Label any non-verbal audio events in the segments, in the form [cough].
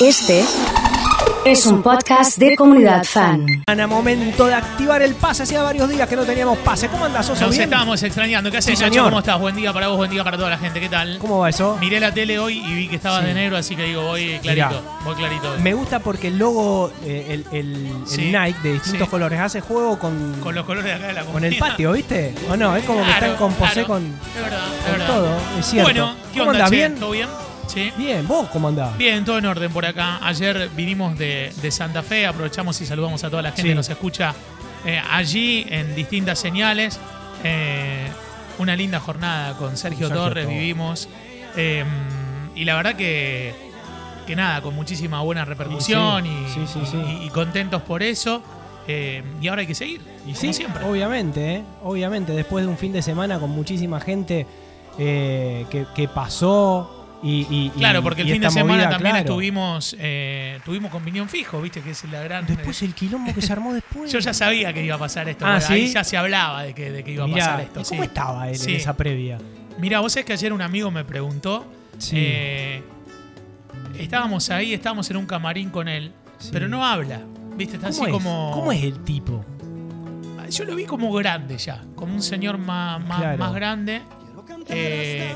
Este es un podcast de comunidad fan. Ana, momento de activar el pase. Hacía varios días que no teníamos pase. ¿Cómo andás, Oso? Nos ¿Bien? estábamos extrañando. ¿Qué haces, Sí, Nacho? ¿Cómo estás? Buen día para vos, buen día para toda la gente. ¿Qué tal? ¿Cómo va eso? Miré la tele hoy y vi que estabas Sí. de negro, así que digo, voy clarito. Voy clarito. hoy. Me gusta porque el logo, eh, el, el- el Sí. Nike de distintos Sí. colores, hace juego con, Con los colores de acá de la con el patio, ¿viste? ¿O no? Es como que Claro, están con posé claro. con, Es verdad, es con verdad. todo. Es cierto. Bueno, ¿qué ¿Cómo onda, andás? che? ¿Bien? ¿Todo bien? Sí. Bien, ¿vos cómo andás? Bien, todo en orden por acá. Ayer vinimos de, de Santa Fe, aprovechamos y saludamos a toda la gente Sí. que nos escucha eh, allí en distintas señales. Eh, una linda jornada con Sergio, Sergio Torres, vivimos. Eh, y la verdad que, que nada, con muchísima buena repercusión y, Sí, sí, sí. y- y contentos por eso. Eh, y ahora hay que seguir, Y como sí, siempre. obviamente, ¿eh? obviamente, después de un fin de semana con muchísima gente eh, que, que pasó y, Claro, porque el y fin de semana movida, también claro. estuvimos, eh, tuvimos con Piñón Fijo, viste que es la gran... Después el quilombo que se armó después. [laughs] Yo ya sabía que iba a pasar esto. Ah, porque Ahí ¿sí? ya se hablaba de que, de que iba a pasar esto. ¿y ¿cómo sí. estaba él Sí. en esa previa? Mira, vos sabés que ayer un amigo me preguntó. Sí. eh, estábamos ahí, estábamos en un camarín con él, Sí. pero no habla. ¿Viste? Está ¿Cómo así es? como. ¿Cómo es el tipo? Yo lo vi como grande ya, como un señor más, más, Claro. más grande. Eh,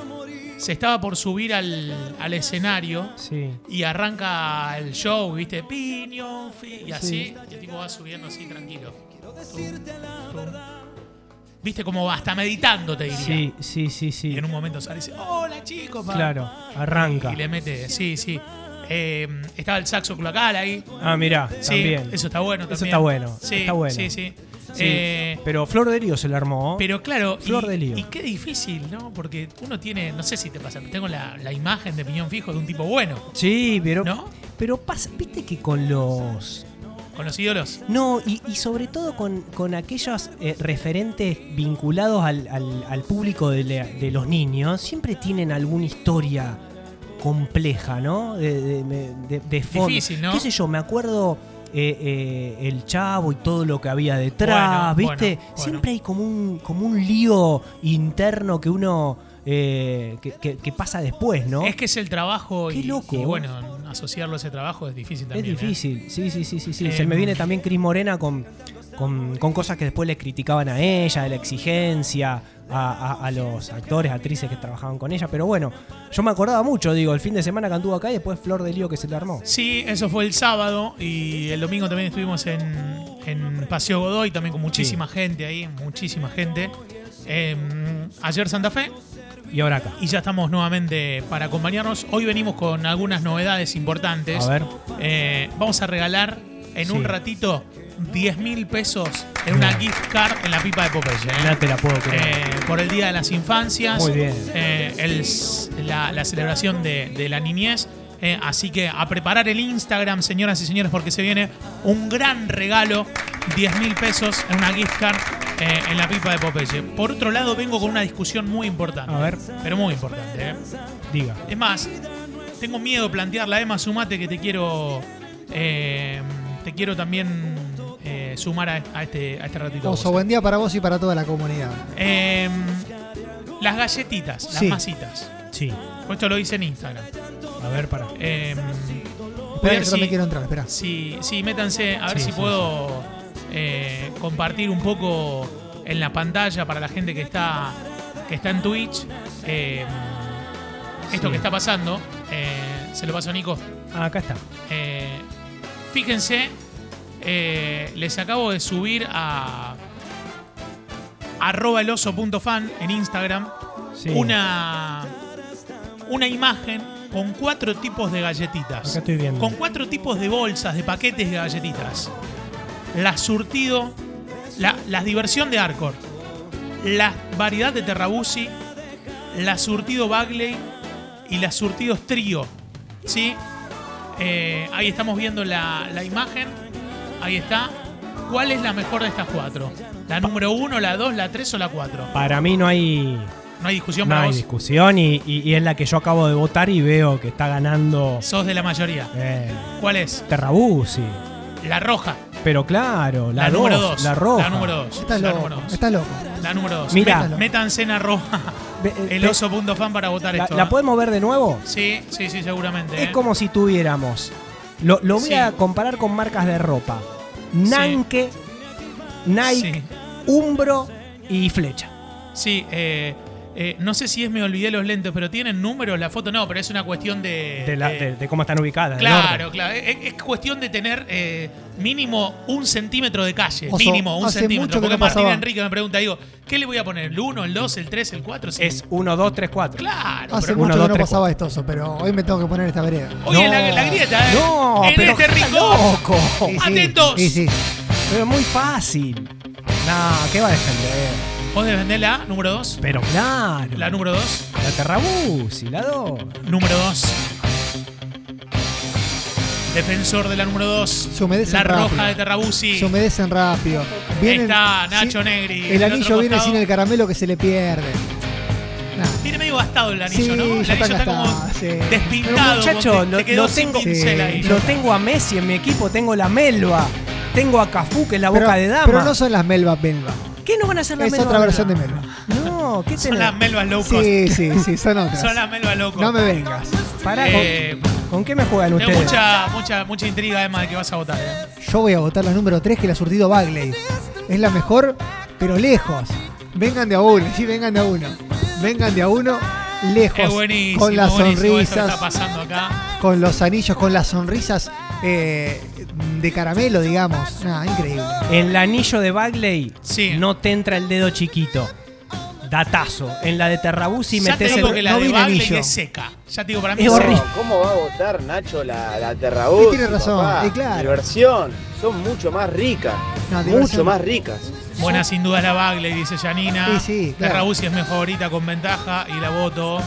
se estaba por subir al, al escenario Sí. y arranca el show, ¿viste? Piñón, y así. Sí. Y el tipo va subiendo así tranquilo. Tum, tum. ¿Viste? Como hasta meditando, te diría. Sí, sí, sí, Y sí. en un momento sale y dice, hola chicos. pa". Claro, arranca. Y le mete, sí, sí. Eh, estaba el saxo cloacal ahí. Ah, mirá, Sí, también. eso está bueno también. Eso está bueno, Sí, está bueno. Sí, sí. Sí, Eh, pero Flor de Lío se la armó. pero claro, Flor y, de lío. y qué difícil, ¿no? Porque uno tiene, no sé si te pasa, pero tengo la, la imagen de piñón fijo de un tipo bueno, sí, pero. ¿no? Pero pasa, viste que con los. Con los ídolos. No, y, y sobre todo con, con aquellos eh, referentes vinculados al, al- al público de, la- de los niños, siempre tienen alguna historia compleja, ¿no? De, de- de- de fondo. Difícil, ¿no? ¿Qué sé yo? Me acuerdo eh, eh, el chavo y todo lo que había detrás, Bueno, ¿viste? bueno, Siempre hay como un, como un lío interno que uno. eh, que, que- que pasa después, ¿no? Es que es el trabajo Qué y, loco. y bueno, asociarlo a ese trabajo es difícil Es también. ¿eh? difícil, sí, sí, sí, sí. sí. Eh, Se me viene también Cris Morena con, con, con cosas que después le criticaban a ella, de la exigencia, a, a- a los actores, actrices que trabajaban con ella. Pero bueno, yo me acordaba mucho, digo, el fin de semana que anduvo acá y después Flor de Lío que se le armó. Sí, eso fue el sábado y el domingo también estuvimos en, en Paseo Godoy, también con muchísima gente ahí, muchísima gente. Eh, ayer Santa Fe Y ahora acá. y ya estamos nuevamente para acompañarnos. Hoy venimos con algunas novedades importantes. A ver. Eh, vamos a regalar en Sí. un ratito 10 mil pesos en una gift card en la pipa de Popeye. ¿eh? No te la puedo creer. Eh, por el Día de las Infancias. Muy bien. Eh, el la, la celebración de, de la niñez. Eh, así que a preparar el Instagram, señoras y señores, porque se viene un gran regalo: 10 mil pesos en una gift card en la pipa de Popeye. Por otro lado, vengo con una discusión muy importante. A ver. Pero muy importante. Diga. Es más, tengo miedo de plantearla. Emma, sumate que te quiero. te quiero también eh, sumar a, a este, a este ratito. Oso, buen día para vos y para toda la comunidad. Eh, las galletitas, las Sí. masitas. Sí. Pues Esto lo hice en Instagram. A ver, para. Eh, voy a Espera ver yo si- quiero entrar, espera. Sí, sí, métanse a ver Sí, si sí, puedo eh, compartir un poco en la pantalla para la gente que está que está en Twitch. eh, esto Sí. que está pasando. eh, se lo paso a Nico. Ah, acá está. Eh, fíjense, eh, les acabo de subir a arroba eloso.fan en Instagram Sí. una, una imagen con cuatro tipos de galletitas. Acá estoy viendo. Con cuatro tipos de bolsas, de paquetes de galletitas. La surtido, la, la diversión de Arcor, la variedad de Terrabusi, la surtido Bagley y la surtidos Trío. ¿Sí? Eh, ahí estamos viendo la, la imagen. Ahí está. ¿Cuál es la mejor de estas cuatro? ¿La número uno, la dos, la tres o la cuatro? Para mí no hay, No hay discusión no para hay vos. discusión y, y- y es la que yo acabo de votar y veo que está ganando Sos de la mayoría. eh, ¿Cuál es? Terrabusi. La roja. Pero claro, la, La, número dos, 2. La roja. La número 2. Estás La loco, número 2. estás loco. La número 2. Mira. Métanse en arroba Ve- eh, el oso.fan para votar ¿La, esto. la ¿eh? podemos ver de nuevo? Sí, sí, sí, seguramente. Es ¿eh? como si tuviéramos Lo, lo voy Sí. a comparar con marcas de ropa. Nanke, Nike, Sí. Umbro y Flecha. Sí, eh, eh, no sé si es me olvidé los lentes, pero tienen números la foto, no, pero es una cuestión de. De, la- de- de- de cómo están ubicadas. Claro, claro. Es, es cuestión de tener eh, mínimo un centímetro de calle. Oso, mínimo un hace centímetro. Porque Martín pasaba. Enrique me pregunta, digo, ¿qué le voy a poner? ¿El 1, el 2, el 3, el 4? Es 1, 2, 3, 4. Claro. Hace pero uno, mucho dos, que no tres, pasaba esto, Oso, pero hoy me tengo que poner esta vereda. Oye, No. la, la grieta, ¿eh? No, en pero este rincón. loco. Sí, Atentos. Y sí. Pero muy fácil. No, ¿qué va a defender? ¿Vos defendés la número 2? Pero claro. La número 2. La Terrabusi, la 2. Número 2. Defensor de la número 2. Se humedece La rápido. roja de Terrabusi. Se humedecen rápido. Vienen- está Nacho Negri. El del anillo otro viene costado. sin el caramelo que se le pierde. Nah. Viene medio gastado el anillo, Sí, ¿no? El ya anillo está como gastado, sí. Pero despintado. muchacho, como te- lo, te quedó lo sin tengo, pincel ahí. lo tengo a Messi en mi equipo, tengo la Melba, tengo a Cafú, que es la Pero, boca de dama. pero no son las Melba Melba. ¿Qué no van a hacer la Es Melba? otra versión de Melba. No, ¿qué Son tenés? las melvas low cost. Sí, sí, sí, son otras. Son las melvas loco. No me vengas. Pará, Eh, ¿con, con qué me juegan tengo ustedes? mucha, mucha, mucha intriga, además, de que vas a votar. ¿eh? Yo voy a votar la número 3 que la ha surtido Bagley. Es la mejor, pero lejos. Vengan de a uno, sí, vengan de a uno. Vengan de a uno, lejos. Es buenísimo. con las buenísimo esto que sonrisas, está pasando acá. con los anillos, con las sonrisas eh, de caramelo, digamos. Nada, increíble. En el anillo de Bagley Sí. no te entra el dedo chiquito. Datazo. En la de Terrabusi ya te metes digo el... que la no de Bagley anillo. es seca. Ya te digo, para mí Es horrible. ¿Cómo va a votar Nacho la, la Terrabuzzi, Y tiene razón, papá? y claro. Diversión, son mucho más ricas, No, mucho más ricas. Buena sin duda la Bagley, dice Janina. Sí, sí, claro. Terrabusi es mi favorita con ventaja y la voto.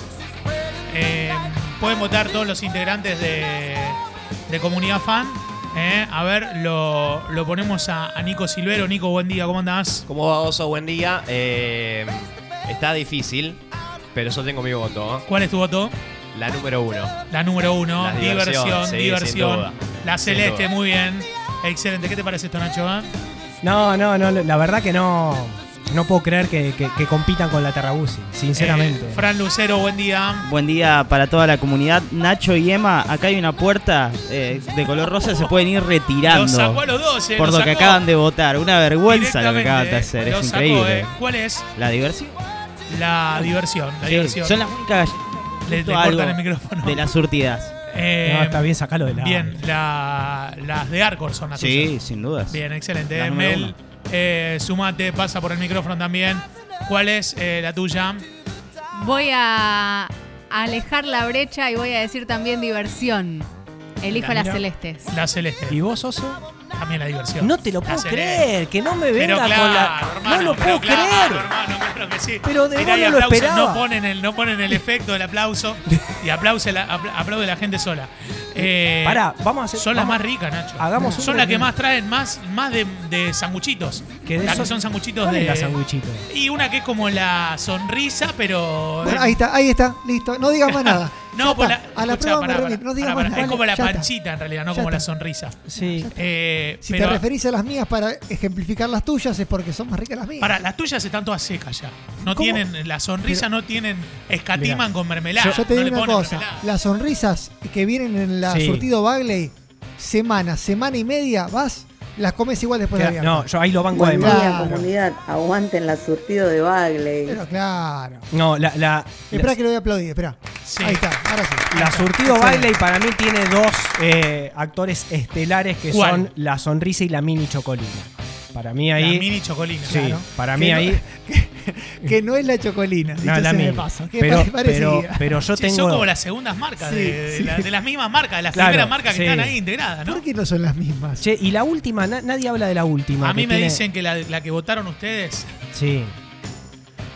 Eh, pueden votar todos los integrantes de, de Comunidad Fan. Eh, a ver, lo, lo ponemos a, a Nico Silvero. Nico, buen día, ¿cómo andás? ¿Cómo va Oso? Buen día. Eh, está difícil, pero yo tengo mi voto. ¿eh? ¿Cuál es tu voto? La número uno. La número uno, La diversión, diversión, sí. La celeste, muy bien. Excelente. ¿Qué te parece esto, Nacho? ah? No, no, no, la verdad que no... No puedo creer que, que- que compitan con la Terrabusi, sinceramente. Eh, Fran Lucero, buen día. Buen día para toda la comunidad. Nacho y Emma, acá hay una puerta eh, de color rosa, se pueden ir retirando. Los sacó a los dos, eh, por lo que acaban de votar. Una vergüenza lo que acaban de eh, hacer. los Es sacó, increíble. eh. ¿Cuál es? La diversión. La diversión. La Sí, diversión. Son las únicas Le, le algo cortan el micrófono. de las surtidas. Eh, No, está bien, sacalo de la... Bien, la- las de Arcor son las Sí, tuyas. sin dudas. Bien, excelente. Mel. Eh, sumate, pasa por el micrófono también. ¿Cuál es eh, la tuya? Voy a alejar la brecha y voy a decir también diversión. Elijo las celestes. La celeste. ¿Y vos, Oso? También la diversión. No te lo La puedo creer, que no me venga claro, con la... hermano, no lo puedo claro, creer. hermano, claro que sí. Pero de Mirá, no lo esperaba. No ponen el, no ponen el efecto del aplauso [laughs] y aplaude la, apl- aplaude la gente sola. Eh, Pará, vamos a hacer... Son las más ricas, Nacho. Hagamos son una- las que más traen más, más de, de sanguchitos. Que de las que son sanguchitos ¿Cuál de. la sanguchito? Y una que es como la sonrisa, pero. Bueno, ahí está, ahí está, listo. No digas más [laughs] nada. No, Ya pues la, a la prueba me remito. No digas pará, más pará. nada. Es como la Ya está. panchita en realidad, no Ya como la está. sonrisa. Sí. Eh, Si pero te referís a las mías para ejemplificar las tuyas es porque son más ricas las mías. para las tuyas están todas secas ya. No ¿Cómo? tienen la sonrisa, Pero- no tienen escatiman con mermelada. Yo te no digo le una ponen cosa, mermelada. las sonrisas que vienen en la Sí. surtido Bagley, semana, semana y media, vas, las comes igual después de Claro, abierto. no, yo ahí lo banco Buen de más. día, Claro. comunidad. Aguanten la surtido de Bagley. Pero claro. No, la, la, Espera la- que lo voy a aplaudir, espera. Sí. Ahí está, ahora sí. la Surtido Excelente. Bailey para mí tiene dos eh, actores estelares que ¿Cuál? son La Sonrisa y la Mini Chocolina. Para mí La ahí... mini chocolina. Sí, claro. para mí no- ahí... [laughs] [laughs] Que no es la chocolina, dicho no, la sea de Mini. paso. Que Pero, pero, yo Sí, tengo... Son como las segundas marcas, Sí, de, de sí. la- de las mismas marcas, de las Claro, primeras marcas que están ahí integradas, ¿no? ¿Por qué no son las mismas? Che, y la última, na- nadie habla de la última. A mí me tiene- dicen que la, la que votaron ustedes Sí.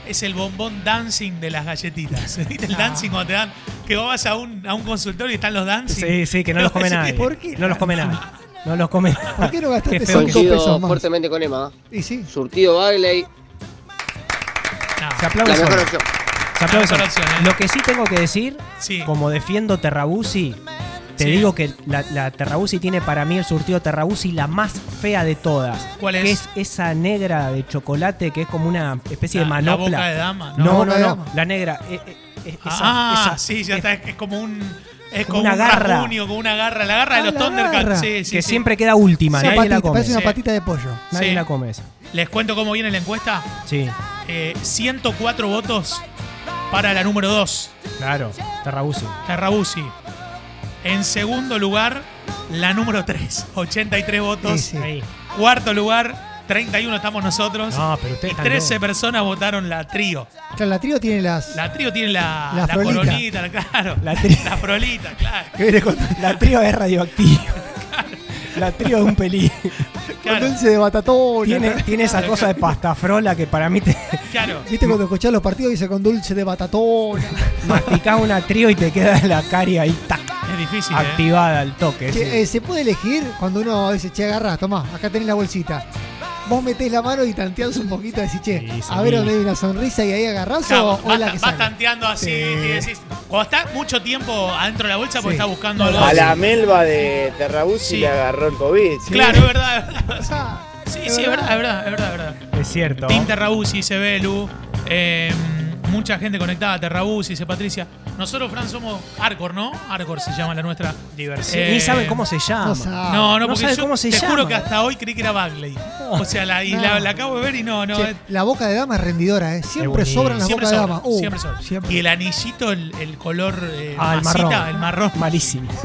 es el bombón dancing de las galletitas. [laughs] ¿Viste el Ah. dancing cuando te dan? Que vos vas a un, a un consultorio y están los dancing. Sí, sí, que no los come [laughs] nadie. ¿Por qué? No los come nadie. No los come nadie. ¿Por qué no gastaste Qué feo cinco que- pesos Coincido más? fuertemente con Emma. Y sí. Surtido Bagley, No. Se aplaude la solo. mejor opción. Se aplaude mejor solo. opción, ¿eh? Lo que sí tengo que decir, Sí. como defiendo Terrabusi, te Sí. digo que la, la Terrabusi tiene para mí el surtido Terrabusi la más fea de todas. ¿Cuál es? Que es esa negra de chocolate que es como una especie La- de la manopla. boca de dama, No, ¿no? no. La negra. eh, eh, eh, esa- ah, esa- sí, ya es- está. Es como un. Es como una un garra. rasguño, como una garra. La garra Ah, de los la Thundercats. garra. Sí, sí, que sí. siempre queda última, nadie patita, la come. parece una Sí. patita de pollo. Nadie Sí. la come esa. Les cuento cómo viene la encuesta. Sí, Eh, 104 votos para la número 2, claro. Terrabusi. Terrabusi. En segundo lugar, la número 3, 83 votos. Sí, sí. Ahí. Cuarto lugar, 31 estamos nosotros. No, pero y ustedes están 13 locos. personas votaron la trío. Claro, la trío tiene las. La trío tiene la, La la, frolita. coronita, claro. La tri- La frolita, claro. que viene con, La trío es radioactiva. La trío es un pelín. con dulce de batatón. Tiene, tiene esa cosa de pastafrola que para mí te claro. ¿Viste cuando escuchás los partidos dice con dulce de batatón? masticás una trío y te queda la caria ahí tac, Es difícil, ¿eh? activada al toque. Che, sí. eh, ¿Se puede elegir cuando uno dice, che, agarrá, tomá, acá tenés la bolsita? Vos metés la mano y tanteás un poquito y decís, che, Sí, a ver dónde hay una sonrisa y ahí agarrás Claro, o, o vas, la que [laughs] vas sale. tanteando así Sí. y decís. Cuando está mucho tiempo adentro de la bolsa, porque Sí. está buscando algo. A la melva de Terrabusi Sí. le agarró el COVID. Claro, es verdad, es verdad. Sí, es sí, es verdad, es verdad, es verdad, es verdad. Es cierto. Team Terrabusi, dice Belu. Eh, mucha gente conectada a Terrabusi, dice Patricia. Nosotros, Fran, somos Arcor, ¿no? Arcor se llama la nuestra. Diversión. Eh, Ni saben cómo se llama. no sabe. No, porque sabe yo cómo se te llama. juro que hasta hoy creí que era Bagley. O sea, la, y la, No. la acabo de ver y no, no. Che, es- la boca de dama es rendidora, ¿eh? Siempre sobran las siempre bocas de sobra, dama. Uh, siempre sobra. siempre. Y el anillito, el, el color eh, Ah, el marrón. el marrón. Malísimo. [laughs]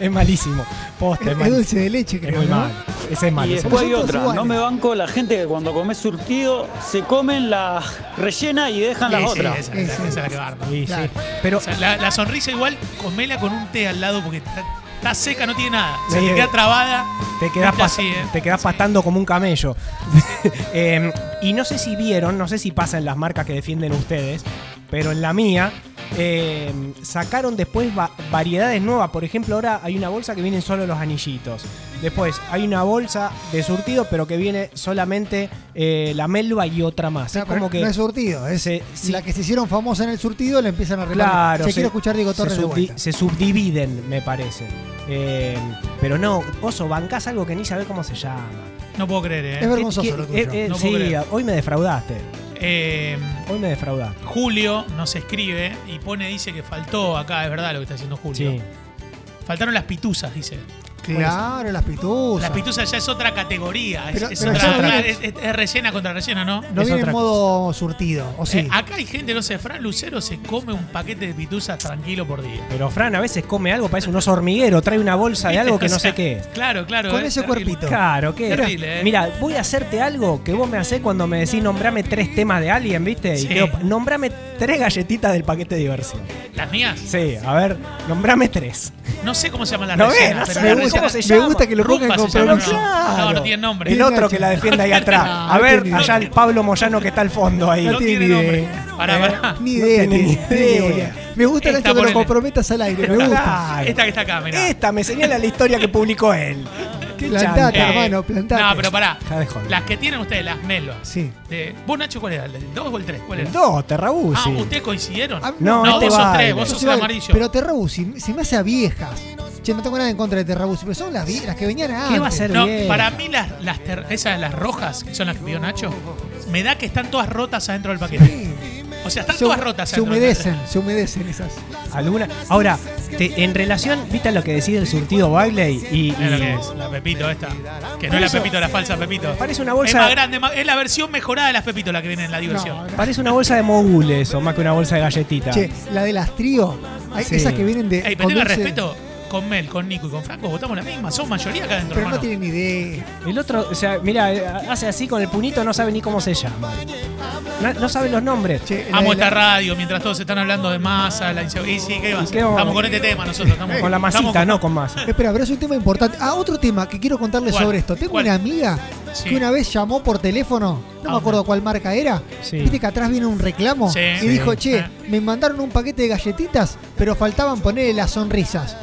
Es malísimo. Posta, Es, es, es malísimo. dulce de leche, Es creo, muy ¿no? mal. Ese es malo. Y después hay otra, iguales. no me banco la gente que cuando comes surtido se comen la rellena y dejan las Sí, otras. esa, Sí, esa- sí. esa es la que. Sí. Claro. Pero O sea, la, la sonrisa igual, comela con un té al lado porque está, está seca, no tiene nada. Se Sí, te queda trabada. te quedas, pas- así, ¿eh? te quedás Sí. pastando como un camello. [laughs] Eh, y no sé si vieron, no sé si pasa en las marcas que defienden ustedes, pero en la mía eh, sacaron después va- variedades nuevas. Por ejemplo, ahora hay una bolsa que vienen solo los anillitos. Después hay una bolsa de surtido, pero que viene solamente eh, la melva y otra más. No, es como que no es surtido, es se- sí. la que se hicieron famosa en el surtido la empiezan a repartir. Claro, Se se- quiere escuchar Diego se, Torres de subdi- vuelta. se subdividen, me parece. Eh, pero no, Oso, bancás algo que ni sabés cómo se llama. No puedo creer, ¿eh? Es vergonzoso ¿Qué- lo tuyo. eh, eh, No sí, creer. hoy me defraudaste. Eh, Hoy me defraudaste. Julio nos escribe y pone, dice que faltó acá, es verdad lo que está haciendo Julio. Sí. Faltaron las pituzas, dice. Claro, las pituzas. Las pituzas ya es otra categoría. es- Pero- es, otra- ya viene- es- es- es rellena contra rellena, ¿no? No es viene en modo surtido, ¿o sí? Eh, acá hay gente, no sé, Fran Lucero se come un paquete de pituzas tranquilo por día. Pero Fran a veces come algo, parece un oso hormiguero, trae una bolsa de algo que no sé qué. [laughs] Claro, claro. Con eh, ese terrible. cuerpito. Claro, ¿qué? Terrible, ¿eh? Mira, voy a hacerte algo que vos me hacés cuando me decís nombrame tres temas de Alien, ¿viste? Sí. Y quedo, nombrame tres galletitas del paquete de diversión. Las mías, Sí, a ver, nombrame tres. no sé cómo se llaman las No rellenas, no pero las me, gusta, ¿cómo rellenas- se me llama? gusta que lo pongan con no. No, tiene nombre. El otro que la defiende ahí atrás. A ver, allá el Pablo Moyano que está al fondo ahí. No tiene nombre. idea. Pará, pará. Ni idea, ni idea. Me gusta hecho que lo comprometas al aire, me gusta. Esta que está acá, mirá. Esta me señala la historia que publicó él. Qué Plantate, chanta. Eh, hermano, plantate. No, pero pará. Ya de joder. Las que tienen ustedes, las melvas. Sí. De, ¿Vos, Nacho, cuál era? ¿El 2 o el 3? ¿Cuál era? Dos, Terrabusi. Ah, ¿ustedes coincidieron? Ah, No, no, este vos sos vale. tres, vos Yo sos el amarillo. Pero Terrabusi se me hace a viejas. Che, no tengo nada en contra de Terrabusi, pero son las, las que venían antes. ¿Qué va a ser No, bien? para mí las, las ter- esas las rojas, que son las que pidió Nacho, me da que están todas rotas adentro del paquete. Sí. O sea, están Se, todas rotas se adentro del humedecen, se humedecen esas. ¿Alguna? Ahora, te- en relación, ¿viste lo que decía el surtido Bagley? Y. Es lo y- que es, la Pepito esta. Que no es la eso- Pepito, la falsa Pepito. Parece una Es bolsa. más grande, es la versión mejorada de las Pepito la que viene en la diversión. No. Parece una bolsa de mogules o más que una bolsa de galletitas. Che, la de las trío, hay Sí. esas que vienen de. Ey, pero respeto, con Mel, con Nico y con Franco votamos la misma. Son mayoría acá adentro, Pero no hermano. tienen idea. El otro, o sea, mira, hace así con el puñito, no sabe ni cómo se llama. No, no sabe los nombres. Che, la Amo esta la- radio mientras todos están hablando de masa, la inseguridad. Sí, ¿qué vamos- Estamos con este tema nosotros. Estamos, Con la masita, estamos no con masa. Espera, pero es un tema importante. Ah, otro tema que quiero contarles ¿Cuál? sobre esto. Tengo ¿Cuál? una amiga Sí. que una vez llamó por teléfono, no me Ah, acuerdo cuál marca era. Sí. Viste que atrás viene un reclamo Sí. y Sí. dijo, che, Ah. me mandaron un paquete de galletitas, pero faltaban ponerle las sonrisas.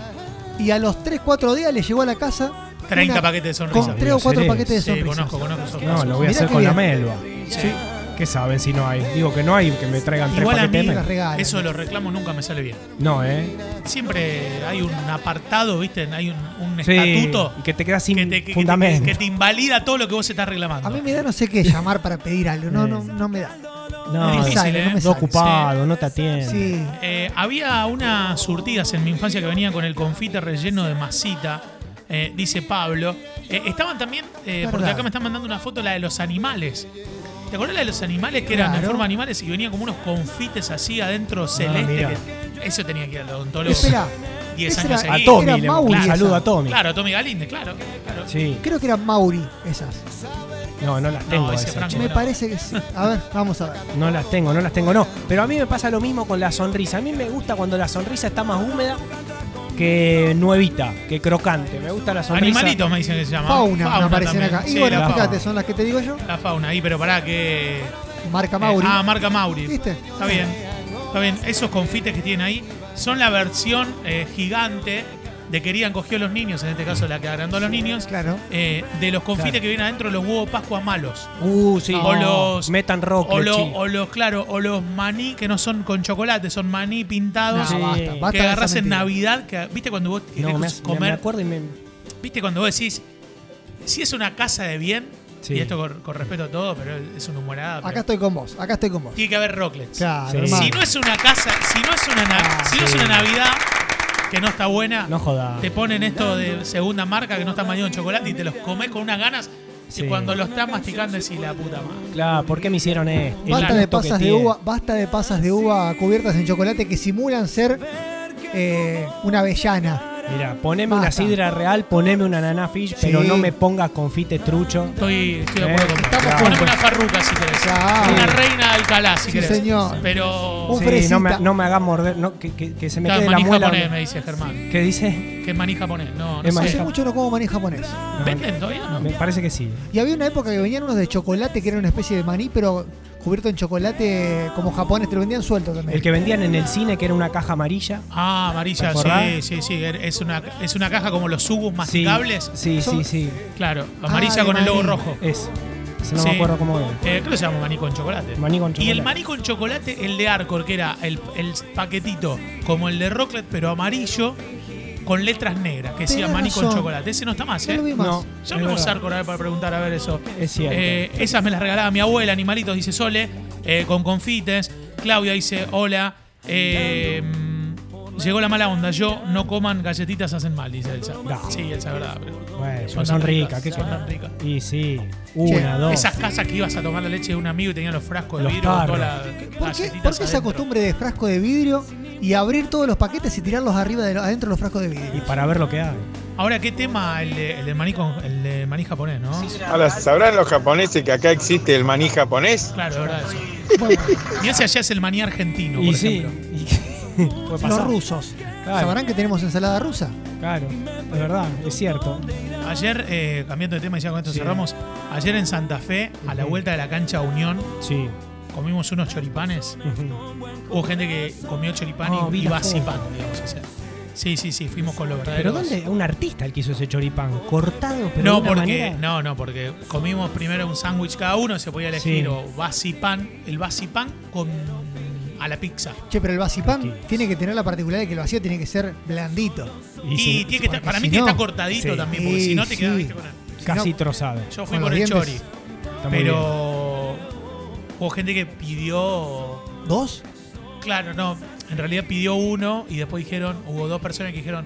Y a los con 4 días le llegó a la casa 30 una- paquetes de sonrisas. con 3 o 4 ¿Seré? paquetes de Sí, sonrisas. conozco, conozco esos No, lo voy a Mirá hacer con la melva. Sí. ¿Qué saben si no hay? Digo que no hay, que me traigan tres Igual a paquetes. mí, las melva. regalan. eso de los reclamos nunca me sale bien. No, ¿eh? Siempre hay un apartado, ¿viste? Hay un, un Sí, estatuto y que te quedas sin que te, que- que te- fundamento. que te invalida todo lo que vos estás reclamando. A mí me da no sé qué llamar para pedir algo. No, Sí. no, no me da. No, Es difícil, sale, ¿eh? no me no sale. ocupado, no te atiende. Sí. Eh, había unas surtidas en mi infancia que venían con el confite relleno de masita, eh, dice Pablo. Eh, estaban también, eh, porque acá me están mandando una foto, la de los animales. ¿Te acuerdas la de los animales que eran en Claro. forma de animales y venían como unos confites así adentro celeste? mira. que- eso tenía que ir al odontólogo. Espera, 10 esa años era- A. Tommy, le saludo a Tommy. Claro, Tommy Galinde, claro. claro. Sí. creo que eran Mauri esas. No, no las tengo. ese esas, Franco che. Me no. parece que sí. A ver, vamos a ver. No las tengo, no las tengo, no. Pero a mí me pasa lo mismo con la sonrisa. A mí me gusta cuando la sonrisa está más húmeda que nuevita, que crocante. Me gusta la sonrisa. Animalitos me dicen que se llama. Fauna, me aparecen también. acá. Y Sí, bueno, fíjate, fauna. son las que te digo yo. La fauna, ahí, pero pará que. Marca Mauri. Eh, ah, marca Mauri. ¿Viste? Está bien. Está bien. Esos confites que tienen ahí son la versión eh, gigante de Querían cogió a los niños, en este caso la que agrandó a los niños, Claro. eh, de los confites Claro. que vienen adentro de los huevos Pascua malos. Uh, sí. O los- Metan rock. O, lo- o los, claro, o los maní que no son con chocolate, son maní pintados. No, Sí. basta, basta que agarras en. Navidad, que, ¿viste cuando vos No, querés me, hace- me- comer? me acuerdo y me. ¿Viste cuando vos decís, si es una casa de bien, Sí. y esto con, con respeto a todo, pero es una humorada, pero Acá estoy con vos, acá estoy con vos. tiene que haber rocklets. Claro, Sí. Si no es una casa, si no es una, na- Ah, si no es una Navidad que no está buena, No joda. te ponen esto de segunda marca que no está bañado en chocolate y te los comes con unas ganas. Sí. Y cuando lo estás masticando decís la puta madre. Claro, ¿por qué me hicieron esto? Basta de pasas de uva, basta de pasas de uva cubiertas en chocolate que simulan ser eh, una avellana. Mira, poneme una sidra real, poneme una nana fish, pero no me pongas confite trucho. Estoy, estoy de Eh, acuerdo con vos. estamos Poneme una farruca si querés. Claro. Una reina de Alcalá si Sí, querés. señor. Pero. Un Sí, no me, no me hagas morder, no, que, que- que se me Claro, quede la muela. japonés, me dice Germán. ¿Qué dice? Que es maní japonés. No, no Es maní sé. Hace mucho no como maní japonés. ¿Venden todavía no? Me parece que sí. Y había una época que venían unos de chocolate que era una especie de maní, pero cubierto en chocolate como japonés, te lo vendían suelto también. El que vendían en el cine, que era una caja amarilla. Ah, amarilla, sí, sí, sí. Es una, es una caja como los subus Sí, masticables. sí, Son- sí, sí. Claro, Ah, amarilla con el logo rojo. Es. Ese no Sí. me acuerdo cómo era. Eh, creo que se llama maní con chocolate. Maní con Y el maní con chocolate, el de Arcor, que era el, el paquetito como el de Rocklet, pero amarillo, con letras negras, que decía maní con chocolate. Ese no está más, No ¿eh? lo vi más. No. Llamemos Es a verdad. Arcor a ver, para preguntar a ver eso. Es cierto. Eh, esas me las regalaba mi abuela, animalitos, dice Sole, eh, con confites. Claudia dice, hola. eh, llegó la mala onda, yo no coman galletitas hacen mal, dice Elsa. No. Sí, Elsa, verdad. pero Bueno, son ricas. ricas, ¿qué son tan ricas. Y sí. Una, dos. Esas casas que ibas a tomar la leche de un amigo y tenían los frascos de Los vidrio todas las ¿Por qué, por qué esa adentro. costumbre de frasco de vidrio y abrir todos los paquetes y tirarlos arriba de adentro de los frascos de vidrio? Y para ver lo que hay. Ahora, ¿qué tema el de, el de maní, con- el de maní japonés, no? Ahora, ¿sabrán los japoneses que acá existe el maní japonés? Claro, es verdad eso. Bueno, Mirá si allá es el maní argentino, por Y sí. ejemplo. y- [laughs] los rusos. Claro. ¿Sabrán que tenemos ensalada rusa? Claro, es verdad, es cierto. Ayer, eh, cambiando de tema y ya con esto Sí. cerramos, ayer en Santa Fe, a la vuelta de la cancha Unión, Sí. Comimos unos choripanes. Hubo gente que comió choripán Oh, y- la vasipán, digamos. o sea. Sí, sí, sí, fuimos con los Pero verdaderos. ¿dónde? Un artista el que hizo ese choripán. Cortado, pero No, de una porque, manera- no, no, porque comimos primero un sándwich cada uno, se podía elegir Sí. o vasipán, el vasipán con a la pizza. Che, pero el vasipán Sí. tiene que tener la particularidad de que el vacío tiene que ser blandito. Y, tiene que estar, para si mí tiene que no- estar cortadito Sí. también, porque si no te quedas con el- casi no- trozado. Yo fui Con por el dientes. chori, Está pero hubo gente que pidió ¿Dos? Claro, no. En realidad pidió uno y después dijeron, hubo dos personas que dijeron,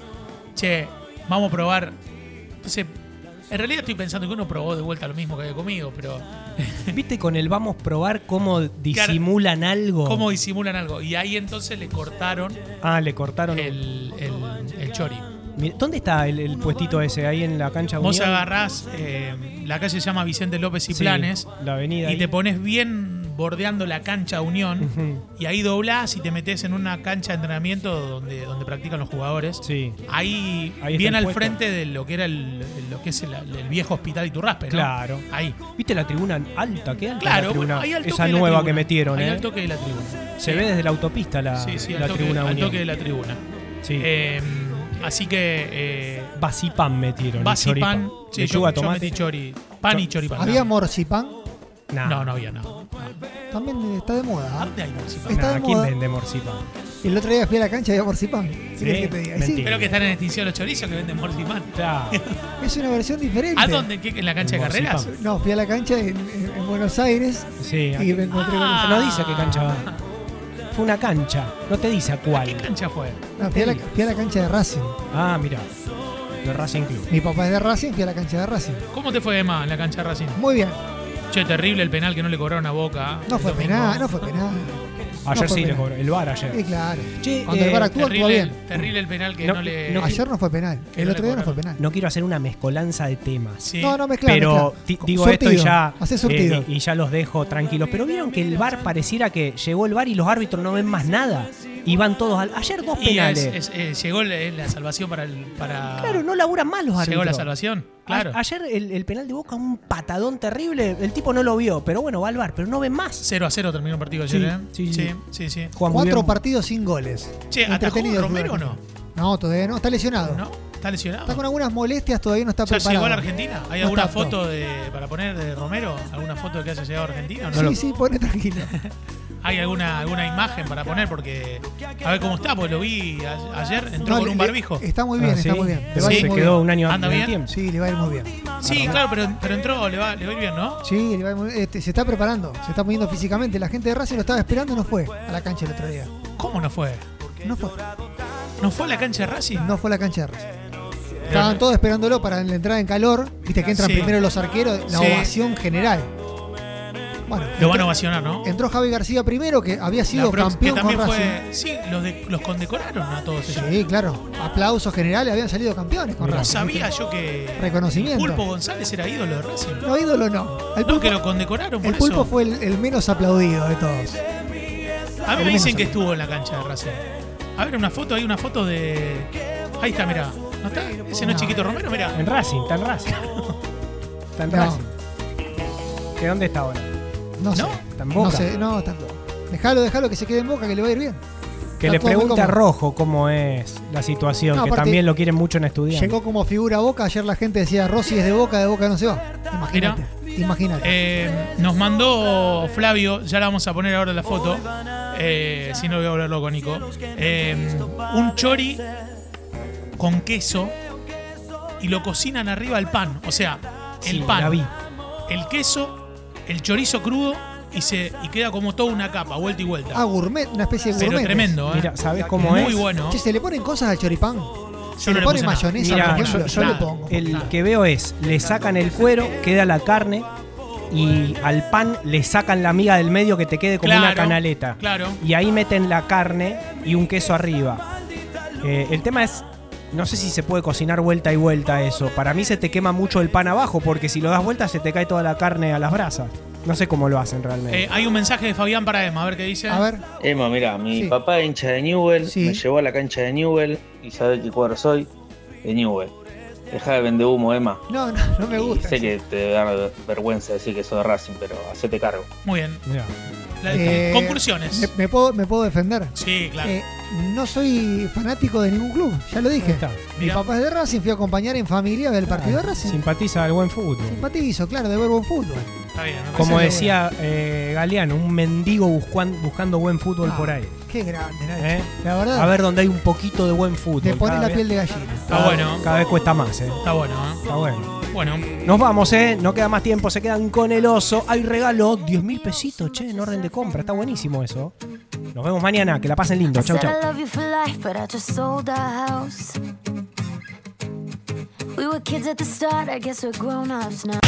che, vamos a probar. Entonces, en realidad estoy pensando que uno probó de vuelta lo mismo que había comido, pero [laughs] ¿Viste con el vamos a probar cómo disimulan algo? ¿cómo disimulan algo? Y ahí entonces le cortaron Ah, le cortaron. el, el, el chori. ¿Dónde está el, el puestito ese? Ahí en la cancha Vos Unión? agarrás, eh, la calle se llama Vicente López y Sí, Planes, La avenida. y ahí. te pones bien bordeando la cancha Unión, y ahí doblás y te metes en una cancha de entrenamiento donde, donde practican los jugadores. Sí. Ahí, bien al puesto. frente de lo que era el, lo que es el, el viejo hospital Iturraspe, ¿no? Claro. Ahí. ¿Viste la tribuna alta? ¿Qué alta Claro, la tribuna? bueno, ahí al toque Esa de la nueva tribuna. que metieron, Ahí ¿eh? al toque de la tribuna. Se Sí. ve desde la autopista la, Sí, sí, al la toque, tribuna al Unión. toque de la tribuna. Sí. Eh, así que. Eh, Vasipán metieron. Choripán. Sí, yo, yo tomate. metí chori. Pan y Cho- choripán. ¿Había morcipán? Nah. No, no había También está de moda. ¿Dónde hay morcipán? Está de ¿Quién moda. vende morcipán? El otro día fui a la cancha y había morcipán. ¿Qué Sí, te diga? Y sí. Creo que están en extinción los chorizos que venden morcimán. Claro. [laughs] es una versión diferente. ¿A dónde? ¿En qué- ¿En la cancha de Morcipán. carreras? No, fui a la cancha en, en- en Buenos Aires Sí, y aquí- me encontré Ah. con no dice a qué cancha va. [laughs] Fue una cancha, no te dice a ¿Qué cuál. cancha fue? No, fui, a la, fui a la cancha de Racing. Ah, mira. De Racing Club. Mi papá es de Racing, fui a la cancha de Racing. ¿Cómo te fue, Emma, en la cancha de Racing? Muy bien. Che, terrible el penal que no le cobraron a Boca. No el fue penal, no fue penal. Ayer No sí le cobró. El bar ayer. Sí, claro. Che, Cuando el eh, VAR actúa, bien. terrible el penal que No, no, le. no, Ayer no fue penal. El no otro día no fue penal. No quiero hacer una mezcolanza de temas. Sí. No, no mezclar. pero mezclar. digo esto y ya surtido. eh, y ya los dejo tranquilos. Pero vieron que el bar pareciera que llegó el bar y los árbitros no ven más nada. Y van todos al. Ayer dos Y penales. es- es- eh, llegó la, la salvación para el. Para... Claro, no laburan más los árbitros. Llegó la salvación. Claro. A- ayer el, el penal de Boca, un patadón terrible. El tipo no lo vio, pero bueno, va al bar, pero no ven más. 0 a 0 terminó el partido ayer, Sí, ¿eh? sí, sí. sí, Cuatro partidos sin goles. Che, ¿atajó Entretenido el Romero o fútbol no? No, todavía no. Está lesionado. ¿No? ¿Está lesionado? Está con algunas molestias, todavía no está ¿Ya preparado. llegó a la Argentina? ¿Hay No alguna está apto. foto de, para poner de Romero? ¿Alguna foto de que haya llegado a Argentina? o no? Sí, sí, pone tranquilo. [laughs] ¿Hay alguna, alguna imagen para poner? Porque a ver cómo está, porque lo vi a- ayer, entró No, con le- un barbijo. Está muy bien, Ah, está muy bien. Le va a Sí, ir Se muy quedó bien. un año ¿Anda antes del bien? tiempo. Sí, le va a ir muy bien. Sí, claro, pero, pero entró, le va, le va a ir bien, ¿no? Sí, le va a ir muy bien. Este, se está preparando, se está poniendo físicamente. La gente de Racing lo estaba esperando y no fue a la cancha el otro día. ¿Cómo no fue? No fue. ¿No fue a la cancha de Racing? No fue a la cancha de Racing. Estaban todos esperándolo para la entrada en calor. Viste que entran Sí. primero los arqueros, la Sí. ovación general. Bueno, Lo van a ovacionar, ¿no? Entró Javi García primero, que había sido prox- campeón que con también Racing. fue. Sí, los, de- los condecoraron a todos ellos. Sí, claro. Aplausos generales, habían salido campeones con No Racing. sabía ¿viste? yo que. Reconocimiento. el Pulpo González era ídolo de Racing. No, ídolo no. El No, pulpo, que lo condecoraron por el pulpo eso. fue el, el menos aplaudido de todos. A mí el me dicen que estuvo en la cancha de Racing. A ver, una foto, hay una foto de. Ahí está, mirá. ¿No está? Ese no es. Chiquito Romero, mirá. En Racing, está en Racing. [laughs] Está en No. Racing. ¿Que dónde está ahora? No, sé. ¿No? Está en No Boca. sé, no, está en Boca. Dejalo, dejalo que se quede en boca, que le va a ir bien. Que Está le todo muy pregunte a cómodo. Rojo cómo es la situación, No, que aparte, también lo quieren mucho en estudiar. Llegó como figura a boca. Ayer la gente decía, Rossi es de boca, de boca no se va. Imagínate. Imagínate. Eh, nos mandó Flavio, ya la vamos a poner ahora la foto. eh, si no voy a volver loco, Nico. eh, un chori con queso y lo cocinan arriba del pan. O sea, el Sí, pan, la vi. el queso, el chorizo crudo y se y queda como toda una capa, vuelta y vuelta. ah, gourmet, una especie de Pero gourmet. tremendo, ¿eh? Mira, ¿sabes cómo Muy es? bueno. Che, ¿se le ponen cosas al choripán? Se no le le pone nada. mayonesa, Mira, por yo, ejemplo. yo Yo le- pongo. el que veo es, le sacan el cuero, queda la carne y al pan le sacan la miga del medio que te quede como una canaleta. Claro. Y ahí meten la carne y un queso arriba. Eh, el tema es, no sé si se puede cocinar vuelta y vuelta eso. Para mí se te quema mucho el pan abajo porque si lo das vuelta se te cae toda la carne a las brasas. No sé cómo lo hacen realmente. Eh, hay un mensaje de Fabián para Emma, a ver qué dice. A ver, Emma, mira, mi Sí. papá es hincha de Newell, Sí. me llevó a la cancha de Newell y sabe qué cuadro soy, de Newell. Deja de vender humo, Emma. no, no, no me Y gusta. sé que te da vergüenza decir que soy de Racing, pero hacete cargo. Muy bien. La- Eh, conclusiones. Me, me puedo, me puedo defender. Sí, claro. Eh, no soy fanático de ningún club, ya lo dije. está. Mi papá es de Racing, fui a acompañar en familia del partido de Racing. Simpatiza al buen fútbol. Simpatizo, claro, de ver buen fútbol. Está bien. parece Como decía eh, Galeano, un mendigo buscan- buscando buen fútbol Ah, por ahí. Qué grande, Nacho. ¿eh? La verdad, A ver donde hay un poquito de buen fútbol. te pone la vez- piel de gallina. Está bueno. Cada vez cuesta más, ¿eh? Está bueno, ¿eh? Está bueno. Bueno, Nos vamos, ¿eh? No queda más tiempo. Se quedan con el oso. Hay regalo. 10 mil pesitos, che, en orden de compra. Está buenísimo eso. Nos vemos mañana. Que la pasen lindo. Chau, chau. We were kids at the start, I guess we're grown ups now.